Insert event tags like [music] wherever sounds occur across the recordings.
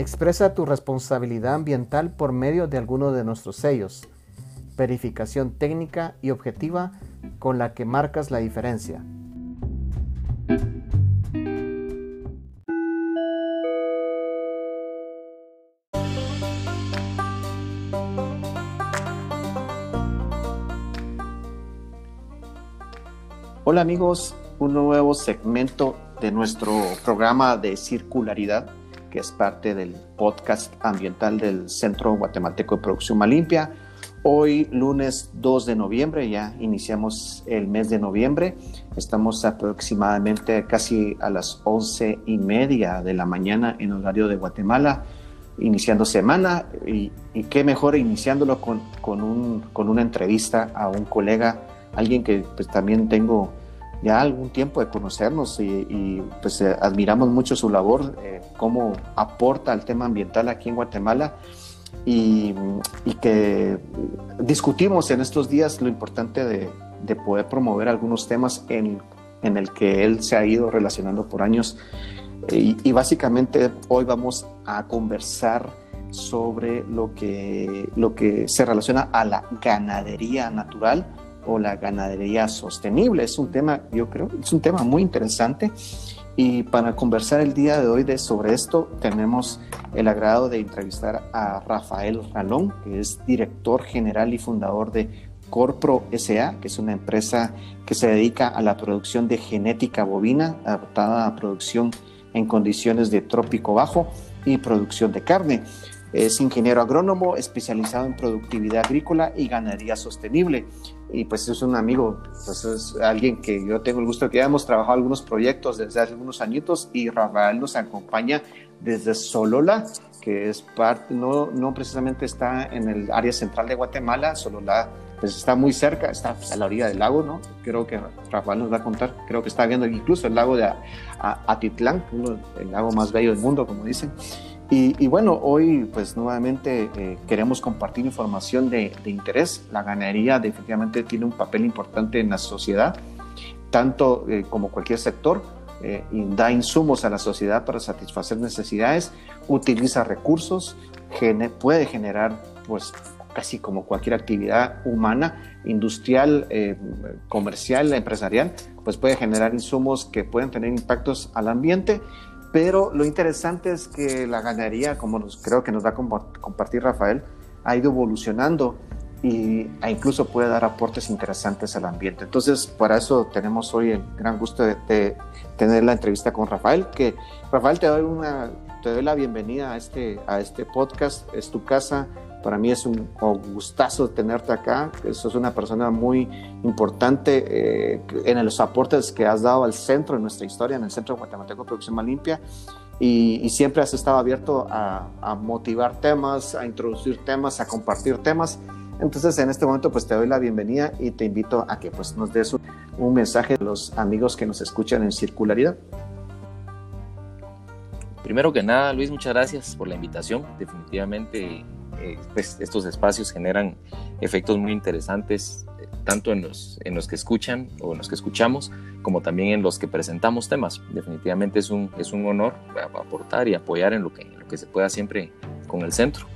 Expresa tu responsabilidad ambiental por medio de alguno de nuestros sellos. Verificación técnica y objetiva con la que marcas la diferencia. Hola amigos, un nuevo segmento de nuestro programa de circularidad, que es parte del podcast ambiental del Centro Guatemalteco de Producción Malimpia. Hoy, lunes 2 de noviembre, ya iniciamos el mes de noviembre. Estamos aproximadamente casi a las once y media de la mañana en horario de Guatemala, iniciando semana. Y, qué mejor iniciándolo con, con, un, con una entrevista a un colega, alguien que pues, también tengo ya algún tiempo de conocernos y, pues eh, admiramos mucho su labor, eh, cómo aporta al tema ambiental aquí en Guatemala y, que discutimos en estos días lo importante de, poder promover algunos temas en, en, el que él se ha ido relacionando por años. Y, y básicamente hoy vamos a conversar sobre lo que, lo que se relaciona a la ganadería natural o la ganadería sostenible. Es un tema, yo creo, es un tema muy interesante. Y para conversar el día de hoy de, sobre esto, tenemos el agrado de entrevistar a Rafael Ralón, que es director general y fundador de Corpro SA, que es una empresa que se dedica a la producción de genética bovina, adaptada a producción en condiciones de trópico bajo y producción de carne. Es ingeniero agrónomo especializado en productividad agrícola y ganadería sostenible. Y pues es un amigo, pues es alguien que yo tengo el gusto de que ya hemos trabajado algunos proyectos desde hace algunos añitos y Rafael nos acompaña desde Solola, que es parte, no, no precisamente está en el área central de Guatemala, Solola pues está muy cerca, está a la orilla del lago, ¿no? Creo que Rafael nos va a contar, creo que está viendo incluso el lago de Atitlán, el lago más bello del mundo, como dicen. Y, bueno, hoy pues nuevamente eh, queremos compartir información de, interés. La ganadería definitivamente tiene un papel importante en la sociedad, tanto eh, como cualquier sector. Eh, da insumos a la sociedad para satisfacer necesidades, utiliza recursos, puede generar pues casi como cualquier actividad humana, industrial, comercial, empresarial, pues puede generar insumos que pueden tener impactos al ambiente pero lo interesante es que la ganadería, como creo que nos va a compartir Rafael, ha ido evolucionando y, e incluso puede dar aportes interesantes al ambiente. Entonces, para eso tenemos hoy el gran gusto de, tener la entrevista con Rafael, que Rafael te doy, una, te doy la bienvenida a este, a este podcast, es tu casa, para mí es un gustazo tenerte acá. Eso es una persona muy importante eh, en los aportes que has dado al centro de nuestra historia, en el Centro Guatemalteco de Producción Más Limpia. Y, siempre has estado abierto a, motivar temas, a introducir temas, a compartir temas. Entonces, en este momento, pues te doy la bienvenida y te invito a que pues, nos des un, un mensaje a los amigos que nos escuchan en Circularidad. Primero que nada, Luis, muchas gracias por la invitación. Definitivamente eh, pues, estos espacios generan efectos muy interesantes, eh, tanto en los, en los que escuchan o en los que escuchamos, como también en los que presentamos temas. Definitivamente es un, es un honor aportar y apoyar en lo que, lo que se pueda siempre con el centro.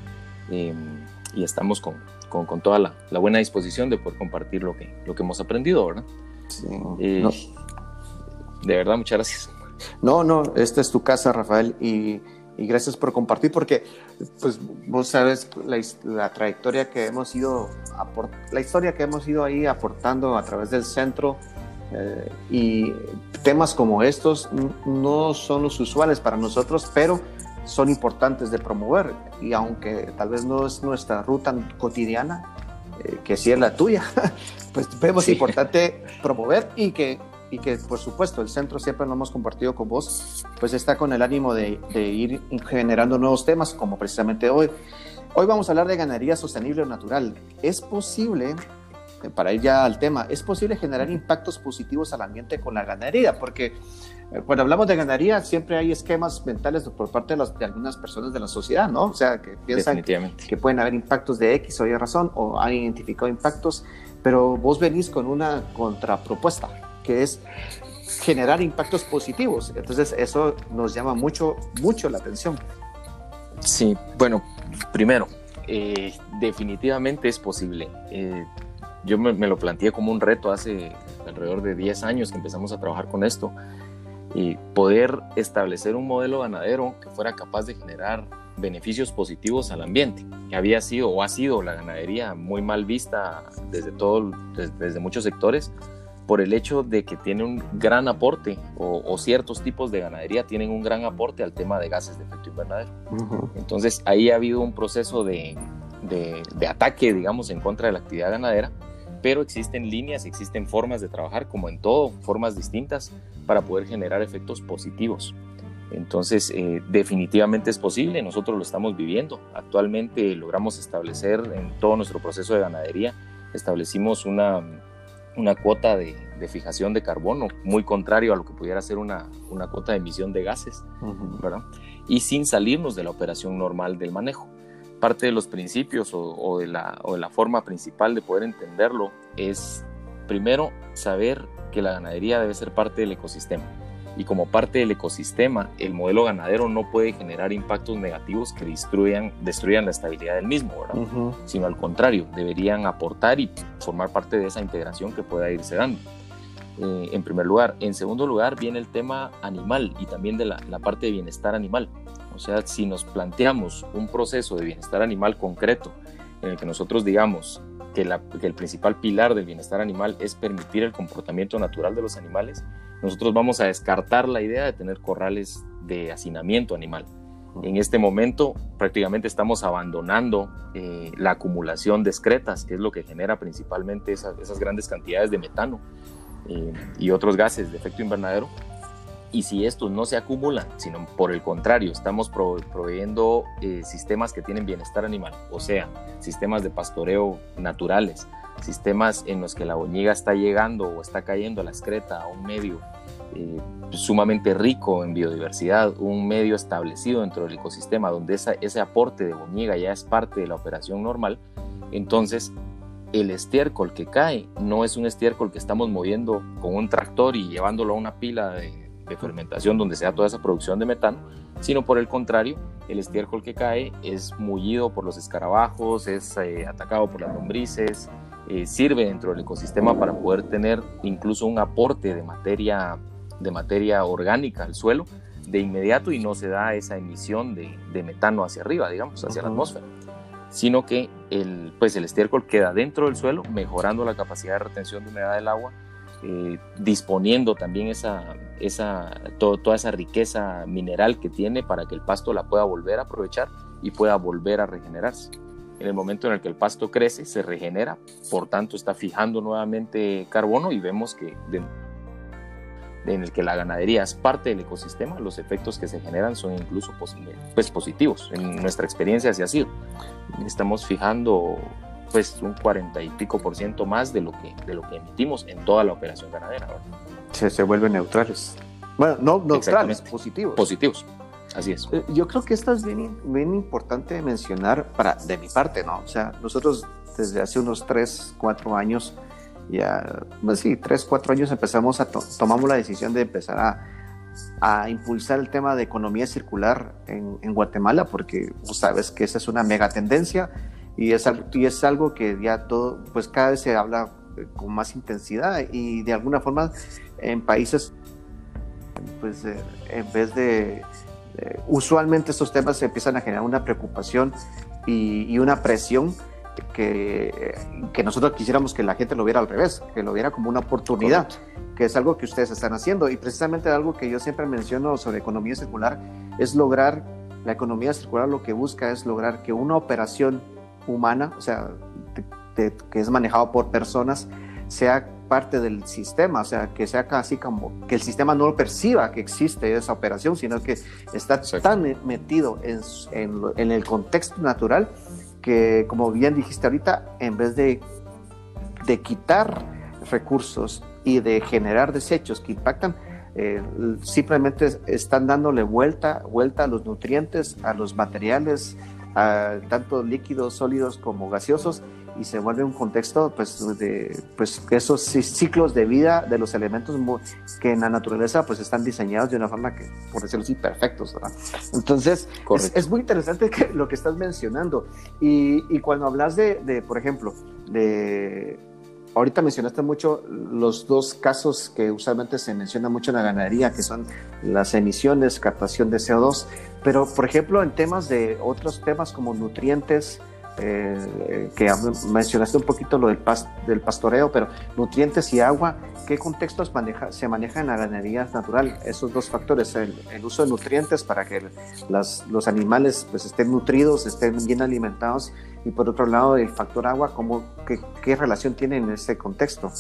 Em, y estamos con, con, con toda la, la, buena disposición de poder compartir lo que, lo que hemos aprendido, ¿verdad? Eh, de verdad, muchas gracias. No, no, esta es tu casa, Rafael, y y gracias por compartir porque pues vos sabes la, trayectoria que hemos ido la historia que hemos ido ahí aportando a través del centro eh, y temas como estos no son los usuales para nosotros pero son importantes de promover y aunque tal vez no es nuestra ruta cotidiana eh, que sí es la tuya [laughs] pues vemos importante promover y que y que por supuesto el centro siempre lo hemos compartido con vos, pues está con el ánimo de, ir generando nuevos temas como precisamente hoy. Hoy vamos a hablar de ganadería sostenible o natural. ¿Es posible, eh, para ir ya al tema, es posible generar impactos positivos al ambiente con la ganadería? Porque eh, cuando hablamos de ganadería siempre hay esquemas mentales por parte de, las, de, algunas personas de la sociedad, ¿no? O sea, que piensan que pueden haber impactos de X o Y razón o han identificado impactos, pero vos venís con una contrapropuesta que es generar impactos positivos. Entonces eso nos llama mucho, mucho la atención. Sí, bueno, primero, eh, definitivamente es posible. Eh, yo me, lo planteé como un reto hace alrededor de 10 años que empezamos a trabajar con esto y poder establecer un modelo ganadero que fuera capaz de generar beneficios positivos al ambiente, que había sido o ha sido la ganadería muy mal vista desde, todo, desde, muchos sectores por el hecho de que tiene un gran aporte o, ciertos tipos de ganadería tienen un gran aporte al tema de gases de efecto invernadero. Entonces ahí ha habido un proceso de, de, ataque, digamos, en contra de la actividad ganadera, pero existen líneas, existen formas de trabajar, como en todo, formas distintas para poder generar efectos positivos. Entonces, eh, definitivamente es posible, nosotros lo estamos viviendo. Actualmente logramos establecer en todo nuestro proceso de ganadería, establecimos una, una cuota de, fijación de carbono, muy contrario a lo que pudiera ser una, una cuota de emisión de gases, ¿verdad? Y sin salirnos de la operación normal del manejo. Parte de los principios o, de la, o de la forma principal de poder entenderlo es, primero, saber que la ganadería debe ser parte del ecosistema y como parte del ecosistema, el modelo ganadero no puede generar impactos negativos que destruyan, destruyan la estabilidad del mismo, sino al contrario, deberían aportar y formar parte de esa integración que pueda irse dando. Eh, en primer lugar. En segundo lugar, viene el tema animal y también de la, la parte de bienestar animal. O sea, si nos planteamos un proceso de bienestar animal concreto en el que nosotros digamos que, el principal pilar del bienestar animal es permitir el comportamiento natural de los animales, nosotros vamos a descartar la idea de tener corrales de hacinamiento animal. En este momento prácticamente estamos abandonando eh, la acumulación de excretas, que es lo que genera principalmente esas, grandes cantidades de metano eh, y otros gases de efecto invernadero y si estos no se acumulan, sino por el contrario, estamos proveyendo eh, sistemas que tienen bienestar animal, o sea, sistemas de pastoreo naturales, sistemas en los que la boñiga está llegando o está cayendo a la excreta a un medio eh, sumamente rico en biodiversidad, un medio establecido dentro del ecosistema donde ese aporte de boñiga ya es parte de la operación normal, entonces el estiércol que cae no es un estiércol que estamos moviendo con un tractor y llevándolo a una pila de fermentación donde sea toda esa producción de metano, sino por el contrario, el estiércol que cae es mullido por los escarabajos, es eh, atacado por las lombrices, eh, sirve dentro del ecosistema para poder tener incluso un aporte de materia, de materia orgánica al suelo de inmediato y no se da esa emisión de, de metano hacia arriba, digamos, hacia la atmósfera, sino que el, pues el estiércol queda dentro del suelo, mejorando la capacidad de retención de humedad del agua eh, disponiendo también esa, esa, toda esa riqueza mineral que tiene para que el pasto la pueda volver a aprovechar y pueda volver a regenerarse. En el momento en el que el pasto crece, se regenera, por tanto está fijando nuevamente carbono y vemos que en el que la ganadería es parte del ecosistema, los efectos que se generan son incluso pues, positivos. En nuestra experiencia así ha sido. Estamos fijando pues un 40 y pico por ciento más de lo que, de lo que emitimos en toda la operación ganadera. Se, se vuelven neutrales. Bueno, no neutrales, positivos. Positivos, así es. Eh, yo creo que esto es bien, bien importante mencionar para, de mi parte, ¿no? O sea, nosotros desde hace unos 3, 4 años, ya, pues sí, 3, 4 años empezamos a, tomamos la decisión de empezar a, a impulsar el tema de economía circular en, en Guatemala, porque tú sabes que esa es una mega tendencia y es, y es algo que ya todo, pues cada vez se habla eh, con más intensidad y de alguna forma en países, pues eh, en vez de, usualmente estos temas se empiezan a generar una preocupación y, una presión que, que, nosotros quisiéramos que la gente lo viera al revés, que lo viera como una oportunidad, que es algo que ustedes están haciendo. Y precisamente algo que yo siempre menciono sobre economía circular es lograr, la economía circular lo que busca es lograr que una operación humana, o sea, que es manejado por personas, sea parte del sistema, o sea, que sea casi como que el sistema no perciba que existe esa operación, sino que está tan metido en, en, el contexto natural que, como bien dijiste ahorita, en vez de, de quitar recursos y de generar desechos que impactan, eh, simplemente están dándole vuelta, vuelta a los nutrientes, a los materiales, tanto líquidos, sólidos como gaseosos, y se vuelve un contexto pues de pues esos ciclos de vida de los elementos que en la naturaleza pues están diseñados de una forma que por decirlo así perfectos ¿verdad? entonces es, muy interesante que, lo que estás mencionando y, y cuando hablas de, de por ejemplo de ahorita mencionaste mucho los dos casos que usualmente se menciona mucho en la ganadería, que son las emisiones, captación de CO2, pero por ejemplo en temas de otros temas como nutrientes, eh, que mencionaste un poquito lo del, del pastoreo, pero nutrientes y agua, ¿qué contextos maneja, se maneja en la ganadería natural? Esos dos factores, el, uso de nutrientes para que los animales pues, estén nutridos, estén bien alimentados, y por otro lado el factor agua, ¿cómo, qué, qué relación tiene en ese contexto?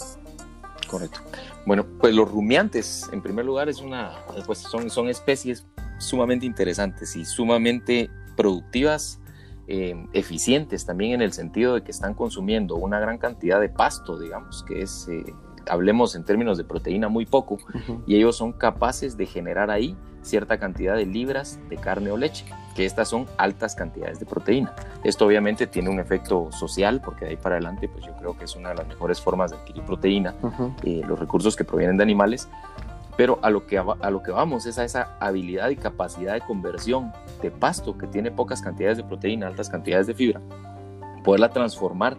Correcto. Bueno, pues los rumiantes, en primer lugar, es una, pues son especies sumamente interesantes y sumamente productivas eh, eficientes también en el sentido de que están consumiendo una gran cantidad de pasto, digamos, que es, eh, hablemos en términos de proteína, muy poco, y ellos son capaces de generar ahí cierta cantidad de libras de carne o leche, que estas son altas cantidades de proteína. Esto obviamente tiene un efecto social, porque de ahí para adelante, pues yo creo que es una de las mejores formas de adquirir proteína, eh, los recursos que provienen de animales, pero a lo, que, a lo que vamos es a esa habilidad y capacidad de conversión de pasto que tiene pocas cantidades de proteína, altas cantidades de fibra, poderla transformar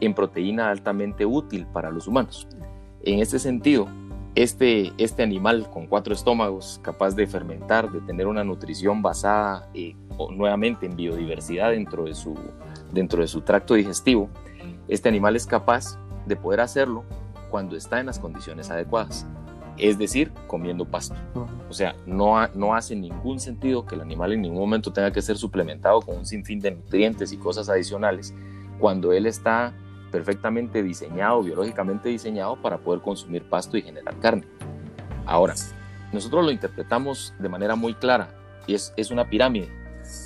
en proteína altamente útil para los humanos. En este sentido, este, este animal con cuatro estómagos, capaz de fermentar, de tener una nutrición basada eh, nuevamente en biodiversidad dentro de, su, dentro de su tracto digestivo, este animal es capaz de poder hacerlo cuando está en las condiciones adecuadas es decir, comiendo pasto. O sea, no, no hace ningún sentido que el animal en ningún momento tenga que ser suplementado con un sinfín de nutrientes y cosas adicionales cuando él está perfectamente diseñado, biológicamente diseñado para poder consumir pasto y generar carne. Ahora, nosotros lo interpretamos de manera muy clara y es, es una pirámide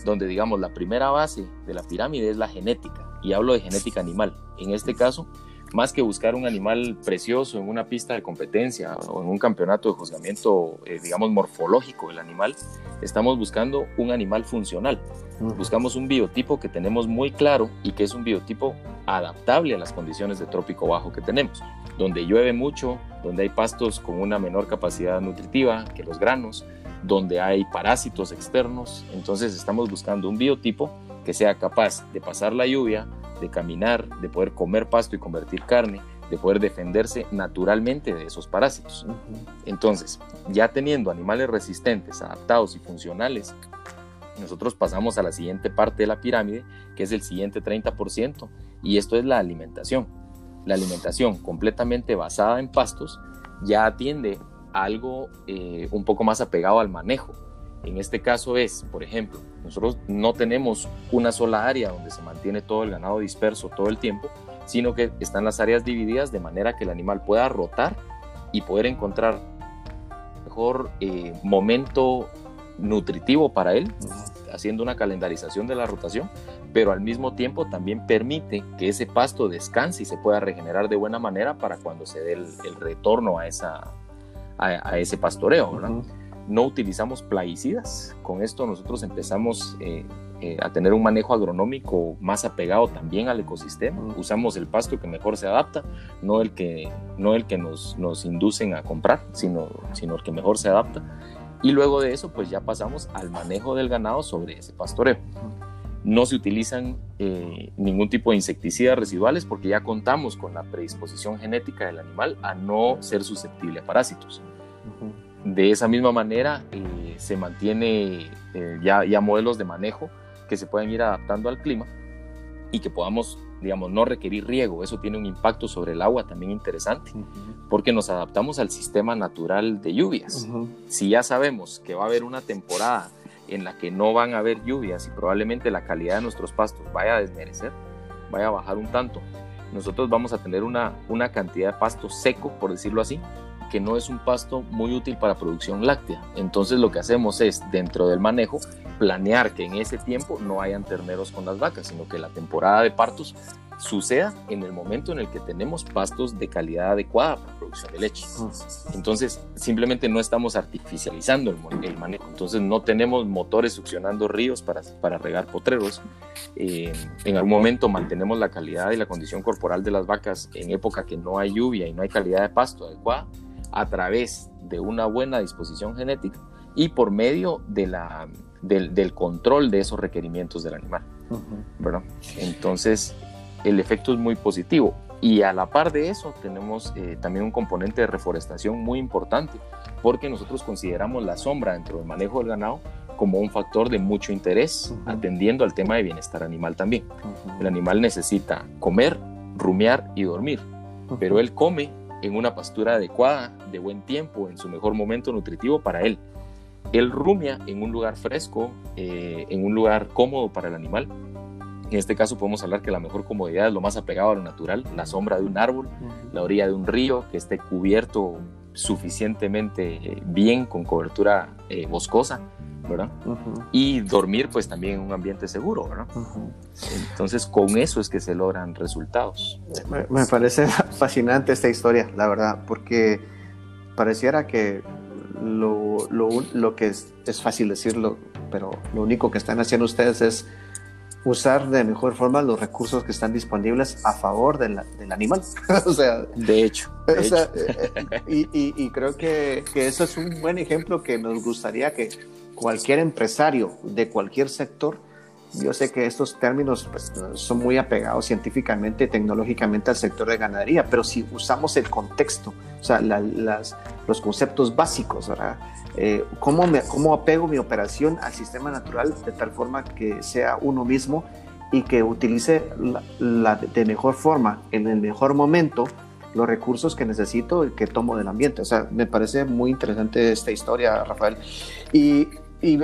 donde digamos la primera base de la pirámide es la genética y hablo de genética animal. En este caso, más que buscar un animal precioso en una pista de competencia o en un campeonato de juzgamiento, eh, digamos, morfológico del animal, estamos buscando un animal funcional. Buscamos un biotipo que tenemos muy claro y que es un biotipo adaptable a las condiciones de trópico bajo que tenemos, donde llueve mucho, donde hay pastos con una menor capacidad nutritiva que los granos, donde hay parásitos externos. Entonces estamos buscando un biotipo que sea capaz de pasar la lluvia, de caminar, de poder comer pasto y convertir carne, de poder defenderse naturalmente de esos parásitos. Entonces, ya teniendo animales resistentes, adaptados y funcionales, nosotros pasamos a la siguiente parte de la pirámide, que es el siguiente 30%, y esto es la alimentación. La alimentación completamente basada en pastos ya atiende a algo eh, un poco más apegado al manejo. En este caso es, por ejemplo, nosotros no tenemos una sola área donde se mantiene todo el ganado disperso todo el tiempo, sino que están las áreas divididas de manera que el animal pueda rotar y poder encontrar mejor eh, momento nutritivo para él, haciendo una calendarización de la rotación, pero al mismo tiempo también permite que ese pasto descanse y se pueda regenerar de buena manera para cuando se dé el, retorno a, esa, a, ese pastoreo. ¿verdad? No utilizamos plaguicidas. Con esto nosotros empezamos eh, eh, a tener un manejo agronómico más apegado también al ecosistema. Usamos el pasto que mejor se adapta, no el que, no el que nos, nos inducen a comprar, sino, sino el que mejor se adapta. Y luego de eso, pues ya pasamos al manejo del ganado sobre ese pastoreo. No se utilizan eh, ningún tipo de insecticidas residuales porque ya contamos con la predisposición genética del animal a no ser susceptible a parásitos. De esa misma manera eh, se mantiene eh, ya, ya modelos de manejo que se pueden ir adaptando al clima y que podamos, digamos, no requerir riego. Eso tiene un impacto sobre el agua también interesante, porque nos adaptamos al sistema natural de lluvias. Si ya sabemos que va a haber una temporada en la que no van a haber lluvias y probablemente la calidad de nuestros pastos vaya a desmerecer, vaya a bajar un tanto, nosotros vamos a tener una, una cantidad de pasto seco, por decirlo así, que no es un pasto muy útil para producción láctea. Entonces lo que hacemos es, dentro del manejo, planear que en ese tiempo no hayan terneros con las vacas, sino que la temporada de partos suceda en el momento en el que tenemos pastos de calidad adecuada para producción de leche. Entonces, simplemente no estamos artificializando el, manejo. Entonces, no tenemos motores succionando ríos para, para regar potreros. Eh, en algún momento mantenemos la calidad y la condición corporal de las vacas en época que no hay lluvia y no hay calidad de pasto adecuada a través de una buena disposición genética y por medio de la, del, control de esos requerimientos del animal. Entonces, el efecto es muy positivo. Y a la par de eso tenemos eh, también un componente de reforestación muy importante, porque nosotros consideramos la sombra dentro del manejo del ganado como un factor de mucho interés, atendiendo al tema de bienestar animal también. El animal necesita comer, rumiar y dormir, pero él come en una pastura adecuada, de buen tiempo, en su mejor momento nutritivo para él. Él rumia en un lugar fresco, eh, en un lugar cómodo para el animal, en este caso podemos hablar que la mejor comodidad es lo más apegado a lo natural, la sombra de un árbol, la orilla de un río que esté cubierto suficientemente eh, bien con cobertura eh, boscosa, ¿verdad? Y dormir pues también en un ambiente seguro, ¿verdad? Entonces con eso es que se logran resultados. Me, parece fascinante esta historia, la verdad, porque pareciera que lo, lo, lo que es, es fácil decirlo, pero lo único que están haciendo ustedes es usar de mejor forma los recursos que están disponibles a favor del animal. [laughs] o sea, de hecho. Eh, eh, y, creo que, que, eso es un buen ejemplo que nos gustaría que cualquier empresario de cualquier sector, yo sé que estos términos pues, son muy apegados científicamente, tecnológicamente al sector de ganadería, pero si usamos el contexto, o sea, las, los conceptos básicos, ¿verdad? Eh, ¿cómo, me, ¿Cómo apego mi operación al sistema natural de tal forma que sea uno mismo y que utilice la, de mejor forma, en el mejor momento, los recursos que necesito y que tomo del ambiente? O sea, me parece muy interesante esta historia, Rafael. Y, y,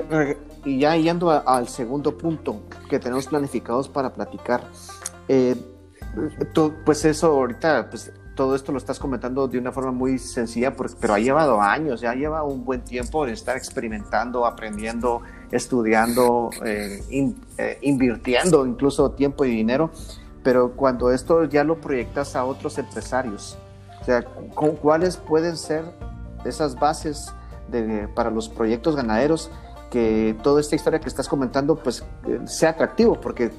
y ya yendo al segundo punto que tenemos planificados para platicar, eh, pues eso ahorita, pues todo esto lo estás comentando de una forma muy sencilla, pero ha llevado años, ya lleva un buen tiempo de estar experimentando, aprendiendo, estudiando, eh, eh, invirtiendo incluso tiempo y dinero. Pero cuando esto ya lo proyectas a otros empresarios, o sea, ¿cuáles pueden ser esas bases de, para los proyectos ganaderos? Que toda esta historia que estás comentando pues eh, sea atractivo, porque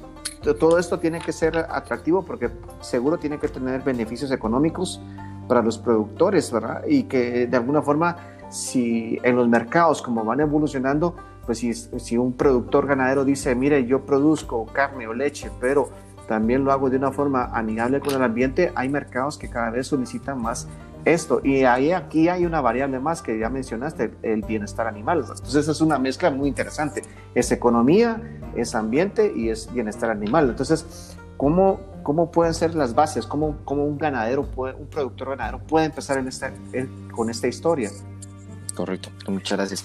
todo esto tiene que ser atractivo porque seguro tiene que tener beneficios económicos para los productores, ¿verdad? Y que de alguna forma, si en los mercados como van evolucionando, pues si, si un productor ganadero dice, mire, yo produzco carne o leche, pero también lo hago de una forma amigable con el ambiente, hay mercados que cada vez solicitan más esto. Y ahí aquí hay una variable más que ya mencionaste, el bienestar animal. Entonces es una mezcla muy interesante. Es economía, es ambiente y es bienestar animal. Entonces, ¿cómo, cómo pueden ser las bases? ¿Cómo, cómo un ganadero, puede, un productor ganadero puede empezar en esta, con esta historia? Correcto, muchas gracias.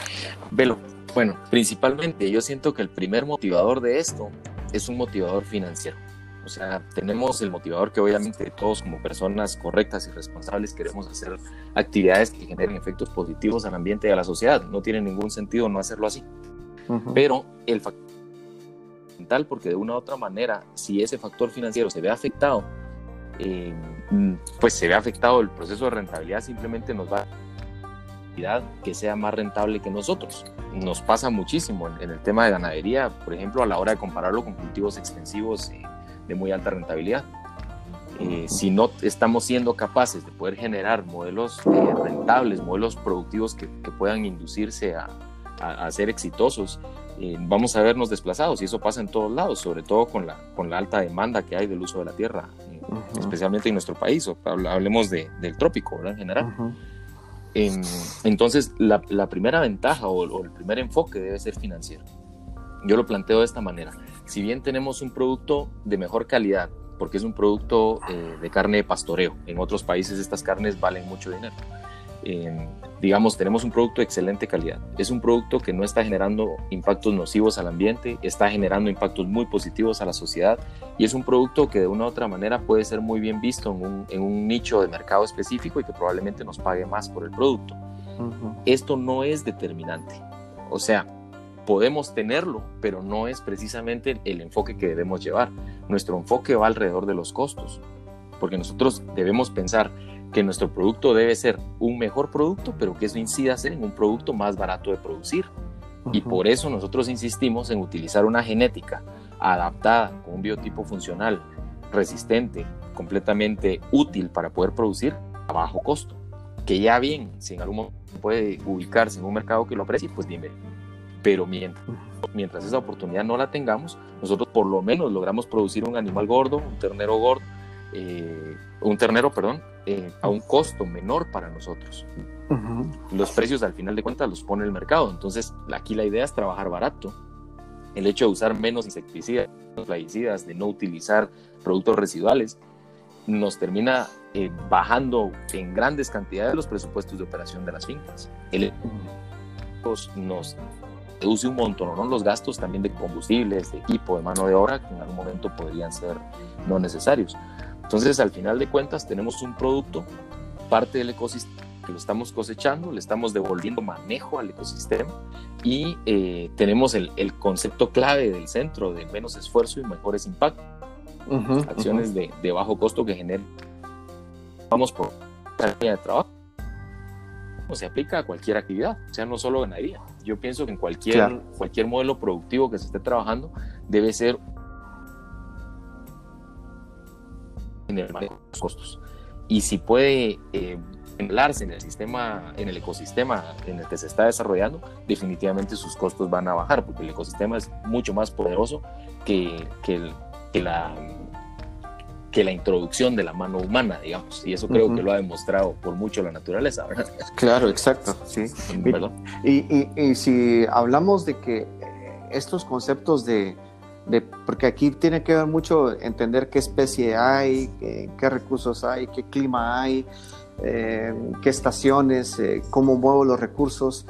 Velo, bueno, principalmente yo siento que el primer motivador de esto es un motivador financiero. O sea, tenemos el motivador que obviamente todos como personas correctas y responsables queremos hacer actividades que generen efectos positivos al ambiente y a la sociedad. No tiene ningún sentido no hacerlo así. Pero el factor mental, porque de una u otra manera, si ese factor financiero se ve afectado, eh, pues se ve afectado el proceso de rentabilidad, simplemente nos va a que sea más rentable que nosotros. Nos pasa muchísimo en, el tema de ganadería, por ejemplo, a la hora de compararlo con cultivos extensivos. Eh, de muy alta rentabilidad. Eh, si no estamos siendo capaces de poder generar modelos eh, rentables, modelos productivos que, puedan inducirse a, a, ser exitosos, eh, vamos a vernos desplazados y eso pasa en todos lados, sobre todo con la, con la alta demanda que hay del uso de la tierra, especialmente en nuestro país, o hablemos de, del trópico en general. entonces, la, la, primera ventaja o, o el primer enfoque debe ser financiero. Yo lo planteo de esta manera si bien tenemos un producto de mejor calidad, porque es un producto eh, de carne de pastoreo, en otros países estas carnes valen mucho dinero. digamos, tenemos un producto de excelente calidad. Es un producto que no está generando impactos nocivos al ambiente, está generando impactos muy positivos a la sociedad y es un producto que de una u otra manera puede ser muy bien visto en un, en un nicho de mercado específico y que probablemente nos pague más por el producto. Esto no es determinante. O sea, podemos tenerlo, pero no es precisamente el enfoque que debemos llevar. Nuestro enfoque va alrededor de los costos, porque nosotros debemos pensar que nuestro producto debe ser un mejor producto, pero que eso incida en un producto más barato de producir. Y por eso nosotros insistimos en utilizar una genética adaptada con un biotipo funcional, resistente, completamente útil para poder producir a bajo costo. Que ya bien, si en algún momento puede ubicarse en un mercado que lo aprecie, pues dime. Pero mientras, mientras esa oportunidad no la tengamos, nosotros por lo menos logramos producir un animal gordo, un ternero gordo, eh, un ternero, perdón, eh, a un costo menor para nosotros. Los precios al final de cuentas los pone el mercado, entonces aquí la idea es trabajar barato. El hecho de usar menos insecticidas, menos plaguicidas, de no utilizar productos residuales, nos termina eh, bajando en grandes cantidades los presupuestos de operación de las fincas. El, nos reduce un montón ¿no? los gastos también de combustibles, de equipo, de mano de obra, que en algún momento podrían ser no necesarios. Entonces, al final de cuentas, tenemos un producto, parte del ecosistema, que lo estamos cosechando, le estamos devolviendo manejo al ecosistema y eh, tenemos el, el, concepto clave del centro de menos esfuerzo y mejores impactos. Acciones de, de, bajo costo que generan, vamos por línea de trabajo. Se aplica a cualquier actividad, o sea, no solo ganadería. Yo pienso que en cualquier, cualquier modelo productivo que se esté trabajando debe ser en el manejo de los costos. Y si puede eh, en el sistema, en el ecosistema en el que se está desarrollando, definitivamente sus costos van a bajar, porque el ecosistema es mucho más poderoso que, que, que la que la introducción de la mano humana, digamos, y eso creo que lo ha demostrado por mucho la naturaleza, ¿verdad? Claro, exacto, sí. [laughs] Y, y, y, si hablamos de que estos conceptos de, porque aquí tiene que ver mucho entender qué especie hay, qué, recursos hay, qué clima hay, eh, qué estaciones, eh, cómo muevo los recursos.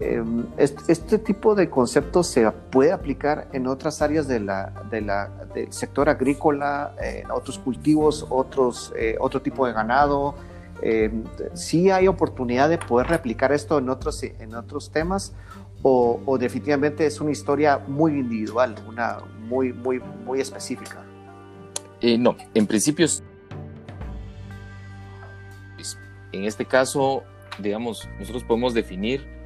Eh, este, tipo de conceptos se puede aplicar en otras áreas de la, de la, del sector agrícola, en otros cultivos, otros, otro tipo de ganado. sí hay oportunidad de poder replicar esto en otros, en otros temas o, definitivamente es una historia muy individual, una muy, muy, muy específica? Eh, no, en principio, en este caso, digamos, nosotros podemos definir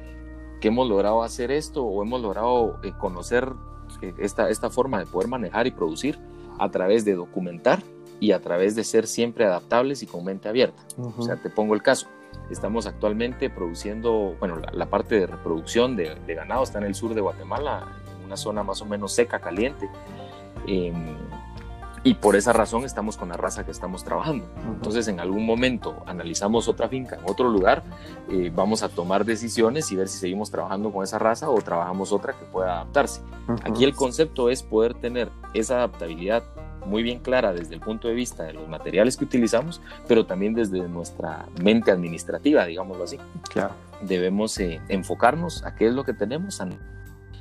que hemos logrado hacer esto o hemos logrado eh, conocer eh, esta, esta forma de poder manejar y producir a través de documentar y a través de ser siempre adaptables y con mente abierta. O sea, te pongo el caso. Estamos actualmente produciendo, bueno, la, parte de reproducción de, ganado está en el sur de Guatemala, en una zona más o menos seca, caliente. Em, y por esa razón estamos con la raza que estamos trabajando. Entonces, en algún momento analizamos otra finca en otro lugar, eh, vamos a tomar decisiones y ver si seguimos trabajando con esa raza o trabajamos otra que pueda adaptarse. Aquí el concepto es poder tener esa adaptabilidad muy bien clara desde el punto de vista de los materiales que utilizamos, pero también desde nuestra mente administrativa, digámoslo así. Claro. Debemos eh, enfocarnos a qué es lo que tenemos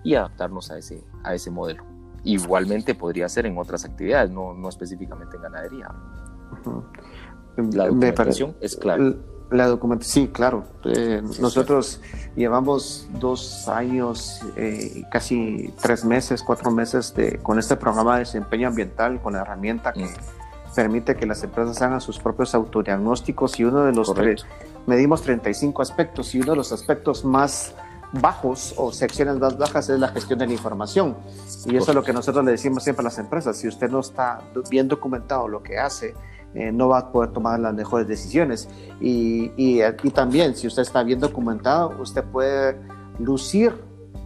y adaptarnos a ese, a ese modelo. Igualmente podría ser en otras actividades, no, no específicamente en ganadería. La documentación es clave. La documentación, sí, claro. Eh, nosotros llevamos dos años, eh, casi tres meses, cuatro meses de, con este programa de desempeño ambiental, con la herramienta que mm. permite que las empresas hagan sus propios autodiagnósticos y uno de los tres, medimos 35 aspectos y uno de los aspectos más bajos o secciones más bajas es la gestión de la información. Y eso es lo que nosotros le decimos siempre a las empresas. Si usted no está bien documentado lo que hace, eh, no va a poder tomar las mejores decisiones. Y, y, aquí también, si usted está bien documentado, usted puede lucir,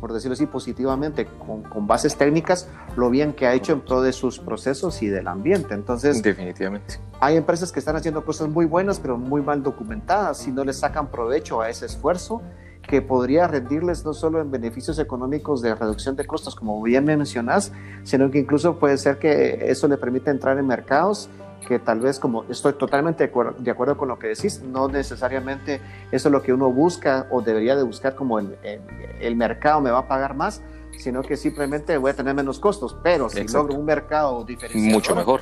por decirlo así, positivamente, con, con, bases técnicas, lo bien que ha hecho en todos sus procesos y del ambiente. Entonces, definitivamente. Hay empresas que están haciendo cosas muy buenas, pero muy mal documentadas, y no le sacan provecho a ese esfuerzo que podría rendirles no solo en beneficios económicos de reducción de costos, como bien mencionas, sino que incluso puede ser que eso le permita entrar en mercados que tal vez como estoy totalmente de acuerdo, de acuerdo, con lo que decís, no necesariamente eso es lo que uno busca o debería de buscar como el, el, mercado me va a pagar más, sino que simplemente voy a tener menos costos, pero si logro un mercado diferenciado, mucho mejor.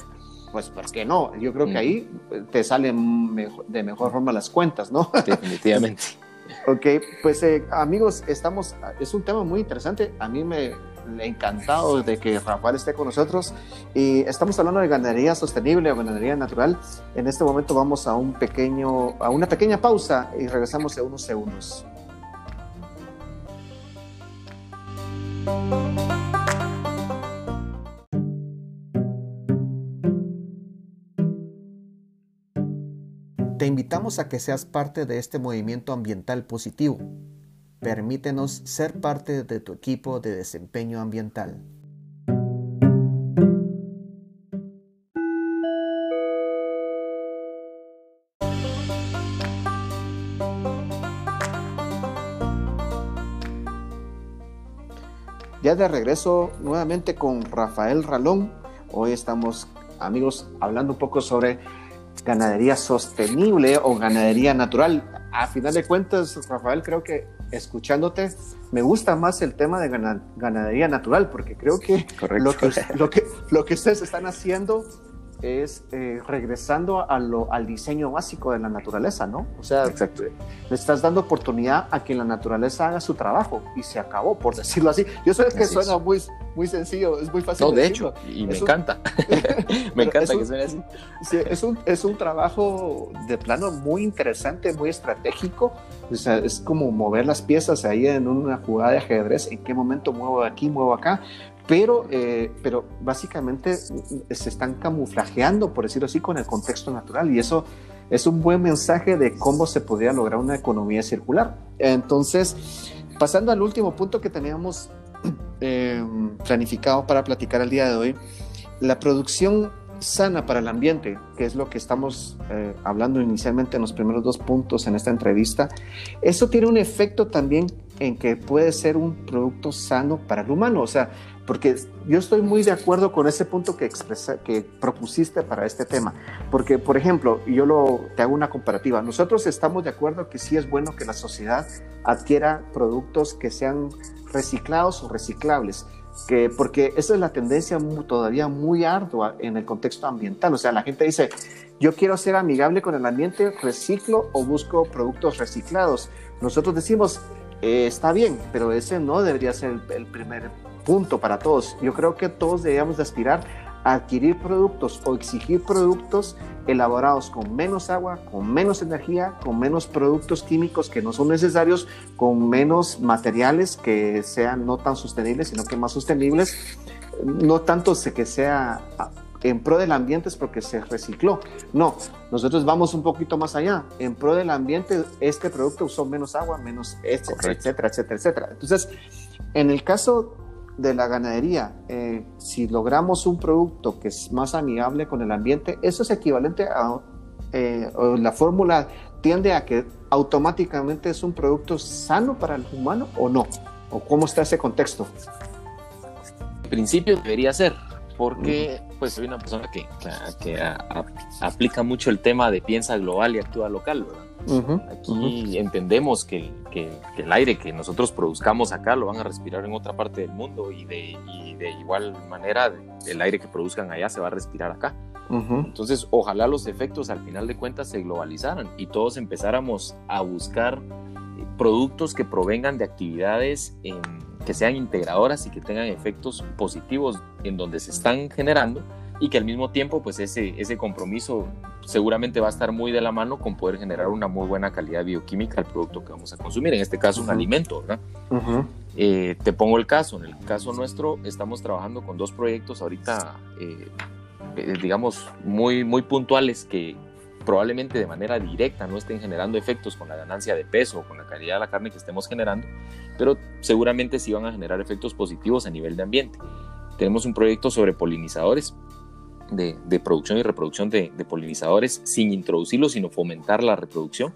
Pues, ¿por qué no? Yo creo que ahí te salen de mejor forma las cuentas, ¿no? Definitivamente. [laughs] Ok, pues eh, amigos, estamos, es un tema muy interesante. A mí me, he encantado de que Rafael esté con nosotros y estamos hablando de ganadería sostenible o ganadería natural. En este momento vamos a un pequeño, a una pequeña pausa y regresamos en unos segundos. Invitamos a que seas parte de este movimiento ambiental positivo. Permítenos ser parte de tu equipo de desempeño ambiental. Ya de regreso nuevamente con Rafael Ralón. Hoy estamos, amigos, hablando un poco sobre ganadería sostenible o ganadería natural. A final de cuentas, Rafael, creo que escuchándote, me gusta más el tema de ganadería natural, porque creo que lo, que, lo, que, lo que ustedes están haciendo es eh, regresando a lo, al diseño básico de la naturaleza, ¿no? O sea, le estás dando oportunidad a que la naturaleza haga su trabajo y se acabó, por decirlo así. Yo sé que suena muy, muy sencillo, es muy fácil. No, de, hecho, y me encanta. [laughs] me encanta que suene así. Sí, es, un, es un trabajo de plano muy interesante, muy estratégico. O sea, es como mover las piezas ahí en una jugada de ajedrez, en qué momento muevo aquí, muevo acá, pero, eh, pero básicamente se están camuflajeando, por decirlo así, con el contexto natural y eso es un buen mensaje de cómo se podría lograr una economía circular. Entonces, pasando al último punto que teníamos eh, [clears throat] planificado para platicar el día de hoy, la producción sana para el ambiente, que es lo que estamos eh, hablando inicialmente en los primeros dos puntos en esta entrevista, eso tiene un efecto también en que puede ser un producto sano para el humano. O sea, porque yo estoy muy de acuerdo con ese punto que, expresa, que propusiste para este tema, porque, por ejemplo, yo lo, te hago una comparativa, nosotros estamos de acuerdo que sí es bueno que la sociedad adquiera productos que sean reciclados o reciclables, que, porque esa es la tendencia todavía muy ardua en el contexto ambiental, o sea, la gente dice, yo quiero ser amigable con el ambiente, reciclo o busco productos reciclados. Nosotros decimos, eh, está bien, pero ese no debería ser el, el primer punto para todos. Yo creo que todos debemos de aspirar a adquirir productos o exigir productos elaborados con menos agua, con menos energía, con menos productos químicos que no son necesarios, con menos materiales que sean no tan sostenibles, sino que más sostenibles. No tanto que sea en pro del ambiente es porque se recicló. No, nosotros vamos un poquito más allá. En pro del ambiente, este producto usó menos agua, menos etcétera, etcétera, etcétera. Entonces, en el caso de la ganadería, eh, si logramos un producto que es más amigable con el ambiente, eso es equivalente a eh, la fórmula tiende a que automáticamente es un producto sano para el humano o no, o cómo está ese contexto. En principio debería ser, porque pues soy una persona que, que aplica mucho el tema de piensa global y actúa local, ¿verdad? Aquí entendemos que, que, el aire que nosotros produzcamos acá lo van a respirar en otra parte del mundo y de, y de igual manera el aire que produzcan allá se va a respirar acá. Entonces, ojalá los efectos al final de cuentas se globalizaran y todos empezáramos a buscar productos que provengan de actividades que sean integradoras y que tengan efectos positivos en donde se están generando y que al mismo tiempo pues ese, ese compromiso seguramente va a estar muy de la mano con poder generar una muy buena calidad bioquímica al producto que vamos a consumir, en este caso un alimento, ¿verdad? Eh, te pongo el caso, en el caso nuestro estamos trabajando con dos proyectos ahorita, eh, eh, digamos, muy, muy puntuales que probablemente de manera directa no estén generando efectos con la ganancia de peso o con la calidad de la carne que estemos generando, pero seguramente sí van a generar efectos positivos a nivel de ambiente. Tenemos un proyecto sobre polinizadores de, producción y reproducción de, polinizadores sin introducirlos, sino fomentar la reproducción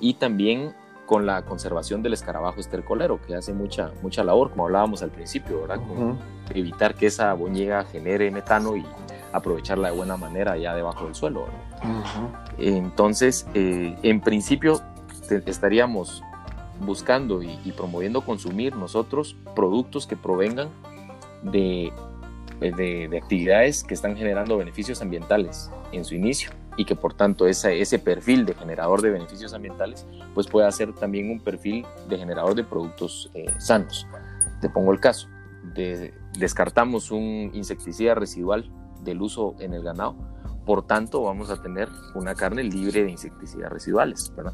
y también con la conservación del escarabajo estercolero, que hace mucha, mucha labor, como hablábamos al principio, ¿verdad? evitar que esa boñega genere metano y aprovecharla de buena manera ya debajo del suelo. Entonces, eh, en principio, estaríamos buscando y, promoviendo consumir nosotros productos que provengan de de, actividades que están generando beneficios ambientales en su inicio y que por tanto ese, ese perfil de generador de beneficios ambientales pues pueda ser también un perfil de generador de productos eh, sanos. Te pongo el caso, de, descartamos un insecticida residual del uso en el ganado, por tanto vamos a tener una carne libre de insecticidas residuales, ¿verdad?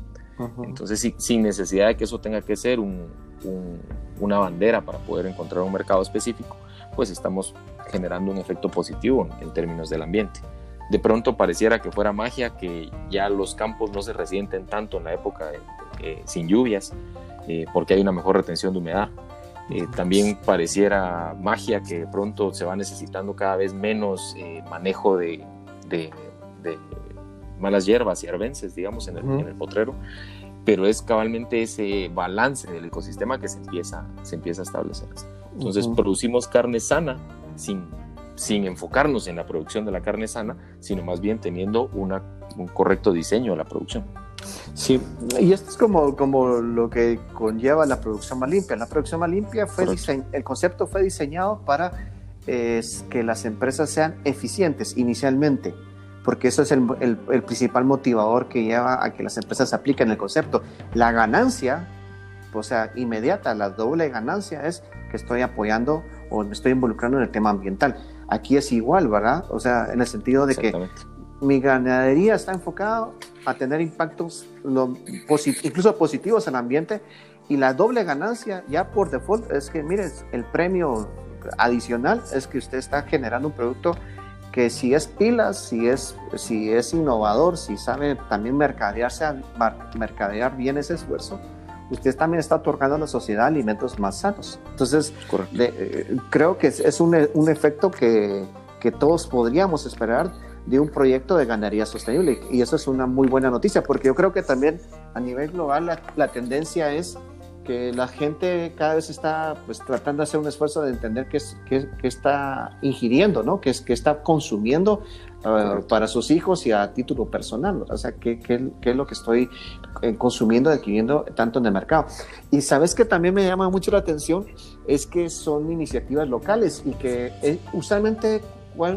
Entonces, sin necesidad de que eso tenga que ser una bandera para poder encontrar un mercado específico, pues estamos generando un efecto positivo en, términos del ambiente. De pronto pareciera que fuera magia, que ya los campos no se resienten tanto en la época sin lluvias, eh, porque hay una mejor retención de humedad. Eh, también pareciera magia que de pronto se va necesitando cada vez menos eh, manejo de, malas hierbas y arbences, digamos, en el, potrero, pero es cabalmente ese balance del ecosistema que se empieza, se empieza a establecer. Entonces producimos carne sana sin, sin enfocarnos en la producción de la carne sana, sino más bien teniendo una, un correcto diseño de la producción. Sí, y esto es como, como lo que conlleva la producción más limpia. La producción más limpia fue el concepto fue diseñado para que las empresas sean eficientes inicialmente porque eso es el, el, principal motivador que lleva a que las empresas apliquen el concepto. La ganancia, o sea, inmediata, la doble ganancia es que estoy apoyando o me estoy involucrando en el tema ambiental. Aquí es igual, ¿verdad? O sea, en el sentido de que mi ganadería está enfocada a tener impactos incluso positivos en el ambiente y la doble ganancia ya por default es que, mire, el premio adicional es que usted está generando un producto que si es pilas, si es, si es innovador, si sabe también mercadearse, mercadear bien ese esfuerzo, usted también está otorgando a la sociedad alimentos más sanos. Entonces, eh, creo que es, un, un, efecto que, que, todos podríamos esperar de un proyecto de ganadería sostenible. Y eso es una muy buena noticia, porque yo creo que también a nivel global la, la tendencia es que la gente cada vez está pues, tratando de hacer un esfuerzo de entender qué, es, qué, está ingiriendo, ¿no? qué, es, qué está consumiendo uh, para sus hijos y a título personal. O sea, qué, qué, qué es lo que estoy eh, consumiendo, adquiriendo tanto en el mercado. Y sabes que también me llama mucho la atención es que son iniciativas locales y que eh, usualmente,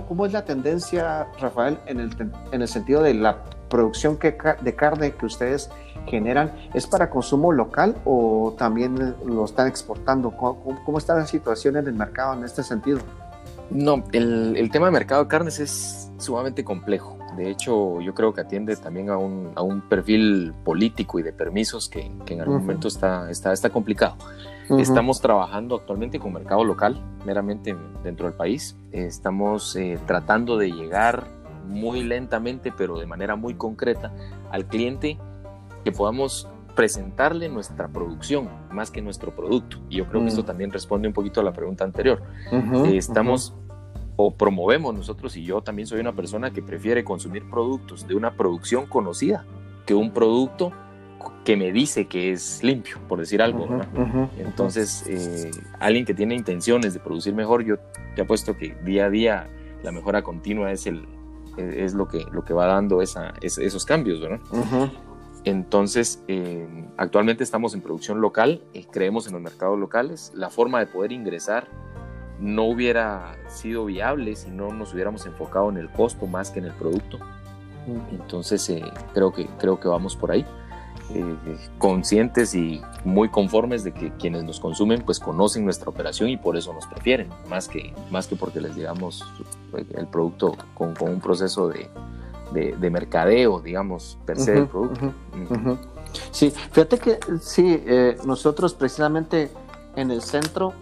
¿cómo es la tendencia, Rafael, en el, en el sentido de la producción que, de carne que ustedes generan es para consumo local o también lo están exportando? ¿Cómo, está la situación en el mercado en este sentido? No, el, el, tema de mercado de carnes es sumamente complejo. De hecho, yo creo que atiende también a un, a un perfil político y de permisos que, que en algún momento está, está, está complicado. Estamos trabajando actualmente con mercado local, meramente dentro del país. Estamos eh, tratando de llegar muy lentamente, pero de manera muy concreta, al cliente que podamos presentarle nuestra producción más que nuestro producto. Y yo creo que esto mm. también responde un poquito a la pregunta anterior. Eh, estamos o promovemos nosotros, y yo también soy una persona que prefiere consumir productos de una producción conocida que un producto que me dice que es limpio, por decir algo. Entonces, eh, alguien que tiene intenciones de producir mejor, yo te apuesto que día a día la mejora continua es, el, es lo, que, lo que va dando esa, esos cambios. ¿verdad? Entonces, eh, actualmente estamos en producción local, eh, creemos en los mercados locales. La forma de poder ingresar no hubiera sido viable si no nos hubiéramos enfocado en el costo más que en el producto. Entonces, eh, creo, que, creo que vamos por ahí. conscientes y muy conformes de que quienes nos consumen pues conocen nuestra operación y por eso nos prefieren, más que, más que porque les digamos el producto con un proceso de, de, mercadeo, digamos, per se del producto. Sí, fíjate que sí, eh, nosotros precisamente en el centro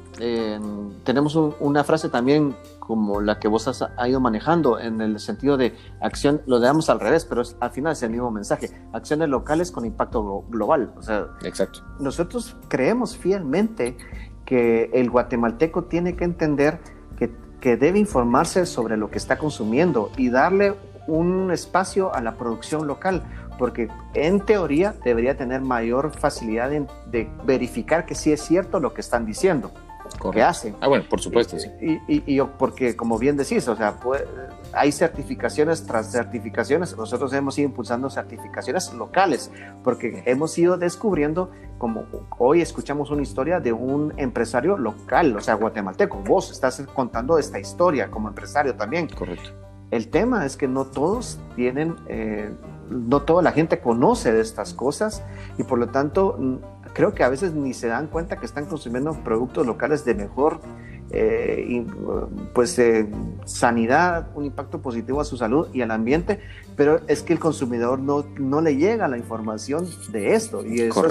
tenemos una frase también como la que vos has ido manejando en el sentido de acción, lo damos al revés, pero al final es el mismo mensaje, acciones locales con impacto global. O sea, Exacto. nosotros creemos fielmente que el guatemalteco tiene que entender que, que debe informarse sobre lo que está consumiendo y darle un espacio a la producción local, porque en teoría debería tener mayor facilidad de, verificar que sí es cierto lo que están diciendo, que hacen. Ah, bueno, por supuesto, sí. Y, porque, como bien decís, o sea, hay certificaciones tras certificaciones. Nosotros hemos ido impulsando certificaciones locales, porque hemos ido descubriendo, como hoy escuchamos una historia de un empresario local, o sea, guatemalteco. Vos estás contando esta historia como empresario también. Correcto el tema es que no todos tienen, eh, no toda la gente conoce de estas cosas y por lo tanto creo que a veces ni se dan cuenta que están consumiendo productos locales de mejor eh, pues eh, sanidad, un impacto positivo a su salud y al ambiente, pero es que el consumidor no, no le llega la información de esto y eso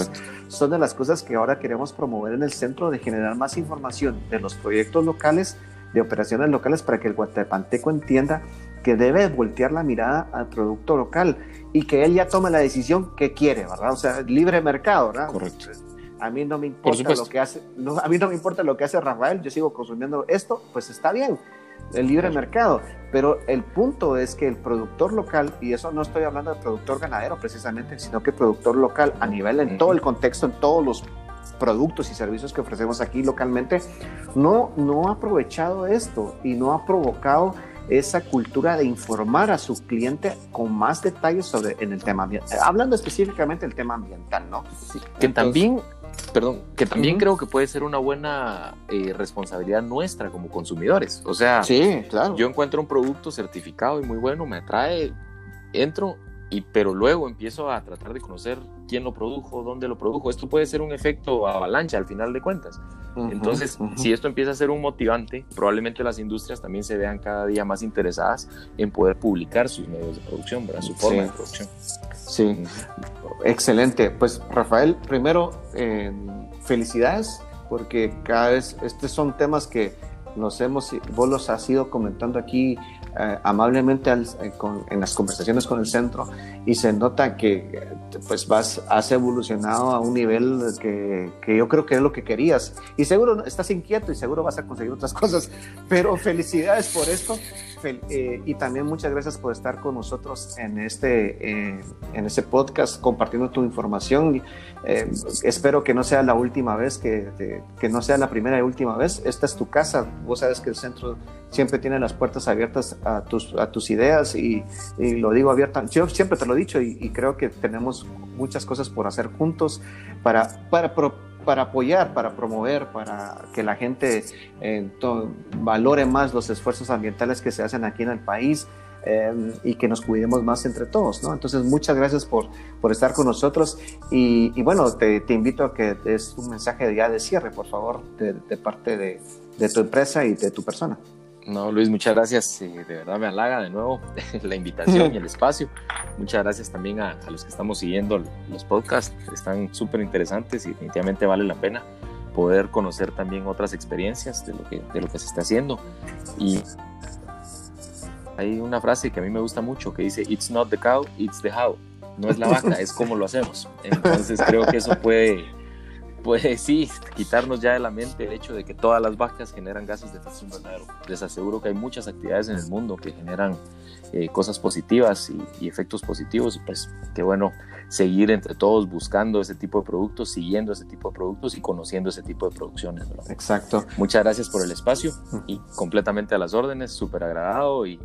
son de las cosas que ahora queremos promover en el centro de generar más información de los proyectos locales, de operaciones locales para que el guatemalteco entienda que debe voltear la mirada al producto local y que él ya tome la decisión que quiere, ¿verdad? O sea, libre mercado, ¿verdad? Correcto. A mí no me importa lo que hace, a mí no me importa lo que hace Rafael, yo sigo consumiendo esto, pues está bien, el libre mercado. Pero el punto es que el productor local, y eso no estoy hablando de productor ganadero precisamente, sino que productor local a nivel, en todo el contexto, en todos los productos y servicios que ofrecemos aquí localmente, no, no ha aprovechado esto y no ha provocado esa cultura de informar a su cliente con más detalles sobre en el tema ambiental, hablando específicamente del tema ambiental, ¿no? que también perdón, que también creo que puede ser una buena eh, responsabilidad nuestra como consumidores. O sea, sí, claro. yo encuentro un producto certificado y muy bueno, me atrae, entro, y, pero luego empiezo a tratar de conocer quién lo produjo, dónde lo produjo. Esto puede ser un efecto avalancha al final de cuentas. Entonces, si esto empieza a ser un motivante, probablemente las industrias también se vean cada día más interesadas en poder publicar sus medios de producción, ¿verdad? su forma de producción. Sí, excelente. Pues Rafael, primero, eh, felicidades, porque cada vez estos son temas que nos hemos, vos los has ido comentando aquí eh, amablemente eh, en las conversaciones con el centro y se nota que pues vas, has evolucionado a un nivel que, que, yo creo que es lo que querías y seguro estás inquieto y seguro vas a conseguir otras [laughs] cosas, pero felicidades por esto eh, y también muchas gracias por estar con nosotros en este, en este podcast compartiendo tu información. espero que no sea la última vez, que, que no sea la primera y última vez. Esta es tu casa, vos sabes que el centro siempre tiene las puertas abiertas a tus, ideas y, lo digo abierta. Yo siempre te lo he dicho y, creo que tenemos muchas cosas por hacer juntos para, para, para apoyar, para promover, para que la gente eh, valore más los esfuerzos ambientales que se hacen aquí en el país. Em, y que nos cuidemos más entre todos. Entonces, muchas gracias por, por estar con nosotros y, bueno, te, invito a que des un mensaje ya de cierre, por favor, de, parte de tu empresa y de tu persona. No, Luis, muchas gracias. de verdad me halaga de nuevo [laughs] la invitación y el [laughs] espacio. Muchas gracias también a, los que estamos siguiendo los podcasts. Están súper interesantes y definitivamente vale la pena poder conocer también otras experiencias de lo que, de lo que se está haciendo. Y hay una frase que a mí me gusta mucho que dice, It's not the cow, it's the how. No es la vaca, es [laughs] cómo lo hacemos. Entonces creo que eso puede pues sí, quitarnos ya de la mente el hecho de que todas las vacas generan gases de efecto invernadero. Les aseguro que hay muchas actividades en el mundo que generan eh, cosas positivas y, efectos positivos. Y pues qué bueno seguir entre todos buscando ese tipo de productos, siguiendo ese tipo de productos y conociendo ese tipo de producciones. Exacto. Muchas gracias por el espacio y completamente a las órdenes, súper agradado y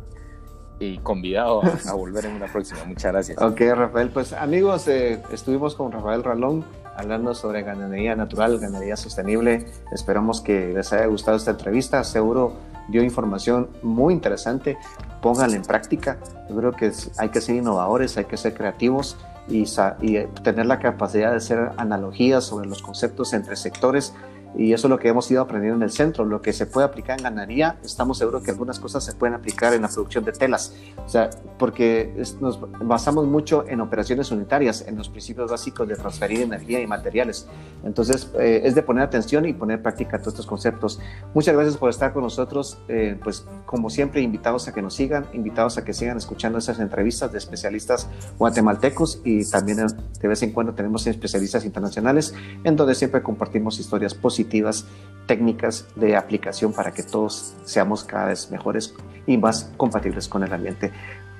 y convidado a, volver en una próxima. Muchas gracias. Ok, Rafael. Pues amigos, eh, estuvimos con Rafael Ralón hablando sobre ganadería natural, ganadería sostenible. Esperamos que les haya gustado esta entrevista. Seguro dio información muy interesante. Pónganla en práctica. Yo creo que hay que ser innovadores, hay que ser creativos y, y tener la capacidad de hacer analogías sobre los conceptos entre sectores y eso es lo que hemos ido aprendiendo en el centro. Lo que se puede aplicar en ganadería, estamos seguros que algunas cosas se pueden aplicar en la producción de telas. O sea, porque nos basamos mucho en operaciones unitarias, en los principios básicos de transferir energía y materiales. Entonces, eh, es de poner atención y poner en práctica todos estos conceptos. Muchas gracias por estar con nosotros. Eh, pues, como siempre, invitados a que nos sigan, invitados a que sigan escuchando esas entrevistas de especialistas guatemaltecos y también eh, de vez en cuando tenemos especialistas internacionales en donde siempre compartimos historias positivas técnicas de aplicación para que todos seamos cada vez mejores y más compatibles con el ambiente.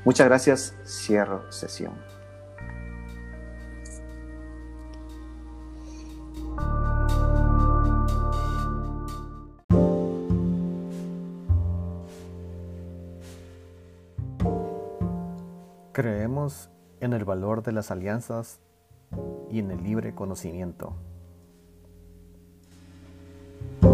Muchas gracias. Cierro sesión. Creemos en el valor de las alianzas y en el libre conocimiento. Thank you.